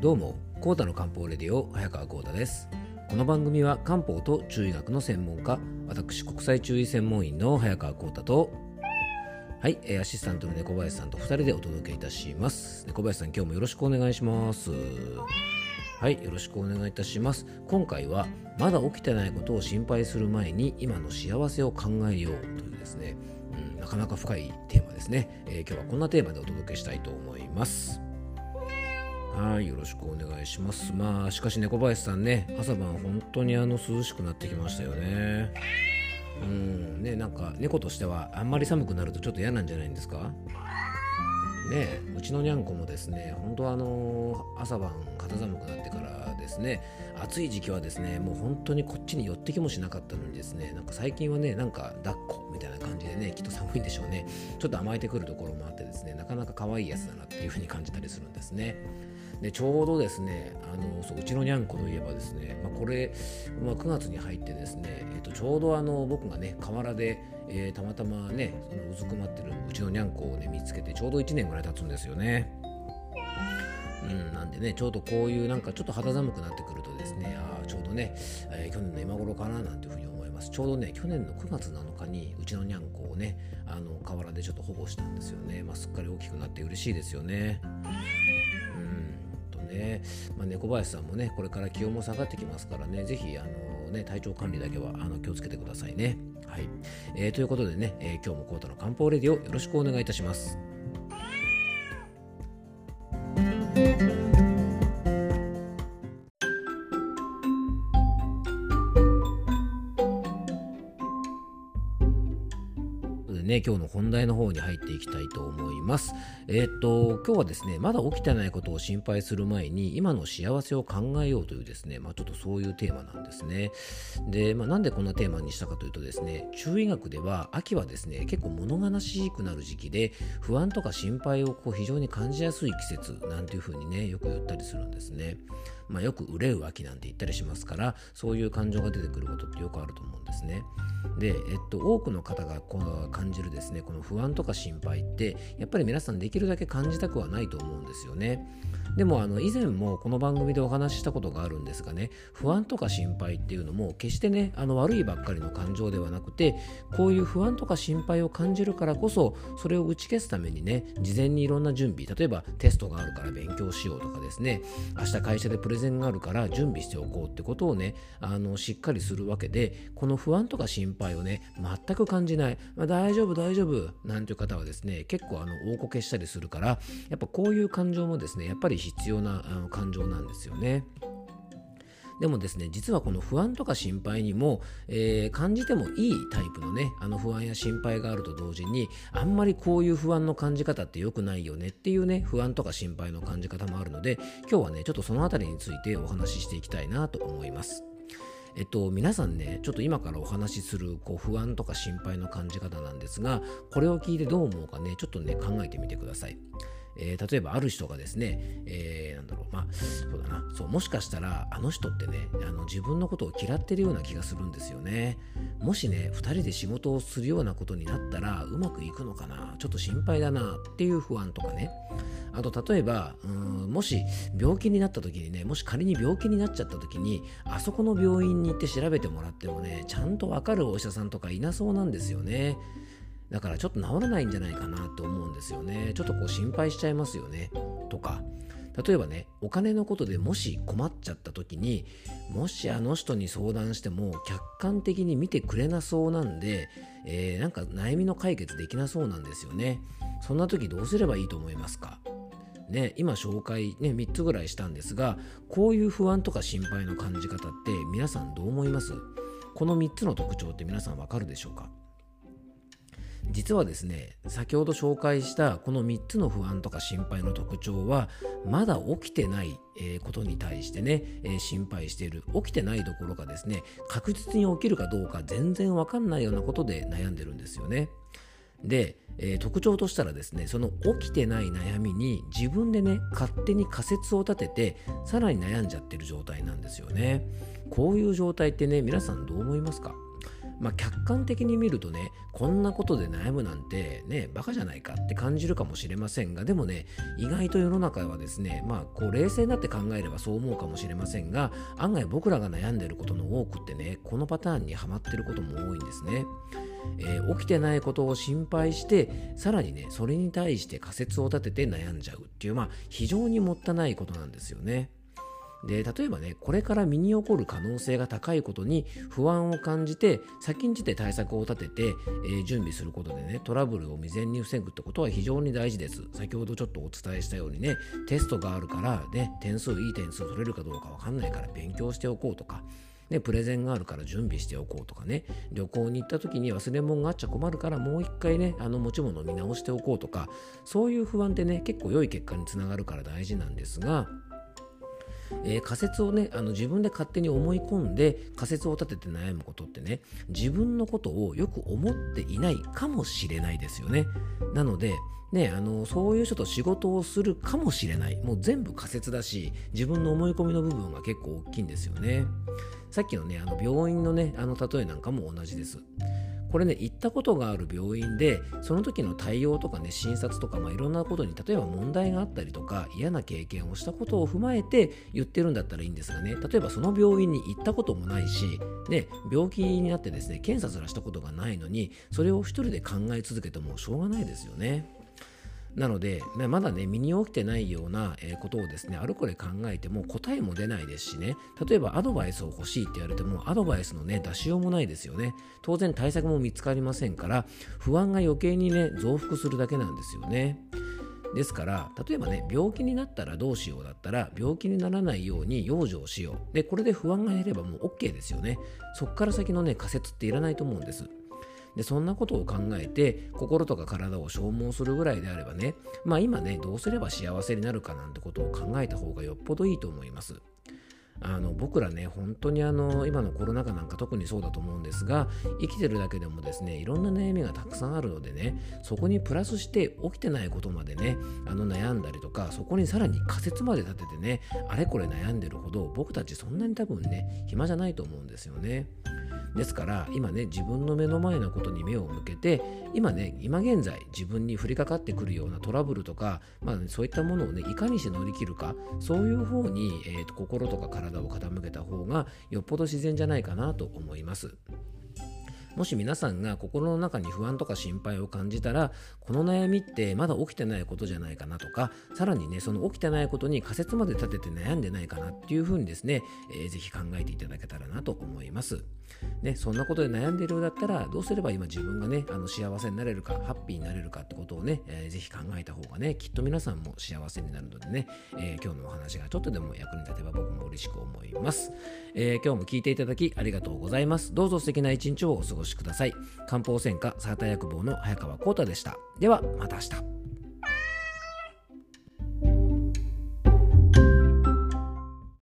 どうも、コータの漢方レディオ早川コータです。この番組は漢方と中医学の専門家、私国際中医専門員の早川コータと、はい、えーアシスタントの猫林さんと2人でお届けいたします。猫林さん、今日もよろしくお願いします。はい、よろしくお願いいたします。今回は、まだ起きてないことを心配する前に、今の幸せを考えようというですね、うん、なかなか深いテーマですね、えー今日はこんなテーマでお届けしたいと思います。はい、よろしくお願いします。まあ、しかし猫林さんね、朝晩本当にあの涼しくなってきましたよね。うん、ね、なんか猫としてはあんまり寒くなるとちょっと嫌なんじゃないんですか？ねうちのにゃんこもですね、本当はあの朝晩肌寒くなってからですね、暑い時期はですね、もう本当にこっちに寄ってきもしなかったのにですね、なんか最近はね、なんか抱っこみたいな感じでね、きっと寒いんでしょうね。ちょっと甘えてくるところもあってですね、なかなか可愛いやつだなっていう風に感じたりするんですね。でちょうどですねあのそううちのにゃんこといえばですね、まあ、これ、まあ、9月に入ってですね、えー、とちょうどあの僕がね河原で、えーたまたまねそのうずくまってるうちのにゃんこをね見つけてちょうど1年ぐらい経つんですよね。うん、なんでねちょうどこういうなんかちょっと肌寒くなってくるとですねあちょうどね、えー去年の今頃かななんていうふうに思います。ちょうどね去年の9月7日にうちのにゃんこをねあの河原でちょっと保護したんですよね、まあ、すっかり大きくなって嬉しいですよね。ね、まあ、猫林さんもねこれから気温も下がってきますからねぜひあのね体調管理だけはあの気をつけてくださいね。はい、えーということでね、えー今日もコータの漢方レディをよろしくお願いいたします。ね、今日の本題の方に入っていきたいと思います。えーっと、今日はですね、まだ起きてないことを心配する前に、今の幸せを考えようというですね、まあ、ちょっとそういうテーマなんですね。で、まあ、なんでこんなテーマにしたかというとですね、中医学では秋はですね、結構物悲しくなる時期で、不安とか心配をこう非常に感じやすい季節なんていうふうにね、よく言ったりするんですね。まあ、よく憂う秋なんて言ったりしますから、そういう感情が出てくることってよくあると思うんですね。で、えっと、多くの方がこう感じるですねこの不安とか心配ってやっぱり皆さんできるだけ感じたくはないと思うんですよねでもあの以前もこの番組でお話ししたことがあるんですがね不安とか心配っていうのも決してねあの悪いばっかりの感情ではなくてこういう不安とか心配を感じるからこそそれを打ち消すためにね事前にいろんな準備例えばテストがあるから勉強しようとかですね明日会社でプレゼンがあるから準備しておこうってことをねあのしっかりするわけでこの不安とか心配をね全く感じない、まあ、大丈夫大丈夫なんていう方はですね結構あの大こけしたりするからやっぱこういう感情もですねやっぱり必要なあの感情なんですよね。でもですね実はこの不安とか心配にも、えー感じてもいいタイプのねあの不安や心配があると同時にあんまりこういう不安の感じ方って良くないよねっていうね不安とか心配の感じ方もあるので今日はねちょっとそのあたりについてお話ししていきたいなと思います。えっと、皆さんね、ちょっと今からお話しするこう不安とか心配の感じ方なんですが、これを聞いてどう思うかね、ちょっとね、考えてみてください。えー例えばある人がですね、えーなんだろう、まあ、そうだな、そう、もしかしたら、あの人ってね、あの自分のことを嫌ってるような気がするんですよね。もしね、二人で仕事をするようなことになったら、うまくいくのかな、ちょっと心配だなっていう不安とかね。あと、例えば、うんもし病気になった時にね、もし仮に病気になっちゃった時に、あそこの病院に行って調べてもらってもね、ちゃんとわかるお医者さんとかいなそうなんですよね。だからちょっと治らないんじゃないかなって思うんですよね。ちょっとこう心配しちゃいますよね。とか、例えばね、お金のことでもし困っちゃった時に、もしあの人に相談しても客観的に見てくれなそうなんで、えーなんか悩みの解決できなそうなんですよね。そんな時どうすればいいと思いますか？ね、今紹介、ね、3つぐらいしたんですがこういう不安とか心配の感じ方って皆さんどう思います？この3つの特徴って皆さんわかるでしょうか？実はですね先ほど紹介したこの3つの不安とか心配の特徴はまだ起きてない、ことに対してね、心配している起きてないどころかですね確実に起きるかどうか全然わかんないようなことで悩んでるんですよね。で、え特徴としたらですねその起きてない悩みに自分でね勝手に仮説を立ててさらに悩んじゃってる状態なんですよね。こういう状態ってね皆さんどう思いますか？まあ、客観的に見るとねこんなことで悩むなんてねバカじゃないかって感じるかもしれませんがでもね意外と世の中はですねまあこう冷静になって考えればそう思うかもしれませんが案外僕らが悩んでることの多くってねこのパターンにはまってることも多いんですね。えー、起きてないことを心配してさらにねそれに対して仮説を立てて悩んじゃうっていうまあ非常にもったいないことなんですよね。で例えばねこれから身に起こる可能性が高いことに不安を感じて先んじて対策を立てて、えー、準備することでねトラブルを未然に防ぐってことは非常に大事です。先ほどちょっとお伝えしたようにねテストがあるからね点数いい点数取れるかどうかわかんないから勉強しておこうとかね、プレゼンがあるから準備しておこうとかね旅行に行った時に忘れ物があっちゃ困るからもう一回ねあの持ち物を見直しておこうとかそういう不安ってね結構良い結果につながるから大事なんですがえー、仮説をねあの自分で勝手に思い込んで仮説を立てて悩むことってね自分のことをよく思っていないかもしれないですよね。なのでね、あのそういう人と仕事をするかもしれない。もう全部仮説だし自分の思い込みの部分が結構大きいんですよね。さっきのねあの病院のねあの例えなんかも同じです。これね行ったことがある病院でその時の対応とかね診察とか、まあ、いろんなことに例えば問題があったりとか嫌な経験をしたことを踏まえて言ってるんだったらいいんですがね例えばその病院に行ったこともないし、ね、病気になってですね検査すらしたことがないのにそれを1人で考え続けてもしょうがないですよね。なので、まだね、身に起きてないようなことをですね、あるこれ考えても答えも出ないですしね、例えばアドバイスを欲しいって言われても、アドバイスのね、出しようもないですよね。当然対策も見つかりませんから、不安が余計にね、増幅するだけなんですよね。ですから例えばね病気になったらどうしようだったら病気にならないように養生しようでこれで不安が減ればもう OK ですよねそっから先のね仮説っていらないと思うんですでそんなことを考えて心とか体を消耗するぐらいであればねまあ今ねどうすれば幸せになるかなんてことを考えた方がよっぽどいいと思いますあの僕らね本当にあの今のコロナ禍なんか特にそうだと思うんですが生きてるだけでもですねいろんな悩みがたくさんあるのでねそこにプラスして起きてないことまでねあの悩んだりとかそこにさらに仮説まで立ててねあれこれ悩んでるほど僕たちそんなに多分ね暇じゃないと思うんですよね。ですから今ね自分の目の前のことに目を向けて今ね今現在自分に降りかかってくるようなトラブルとか、まあ、そういったものをねいかにして乗り切るかそういう方に、えーと心とか体を傾けた方がよっぽど自然じゃないかなと思います。もし皆さんが心の中に不安とか心配を感じたらこの悩みってまだ起きてないことじゃないかなとかさらにねその起きてないことに仮説まで立てて悩んでないかなっていうふうにですね、えー、ぜひ考えていただけたらなと思います。ね、そんなことで悩んでいるようだったらどうすれば今自分がねあの幸せになれるかハッピーになれるかってことをね、えー、ぜひ考えた方がねきっと皆さんも幸せになるのでね、えー、今日のお話がちょっとでも役に立てば僕も嬉しく思います、えー、今日も聞いていただきありがとうございます。どうぞ素敵な一日をお過ごしください。漢方専科サーター薬房の早川浩太でした。ではまた明日。